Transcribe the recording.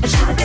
I try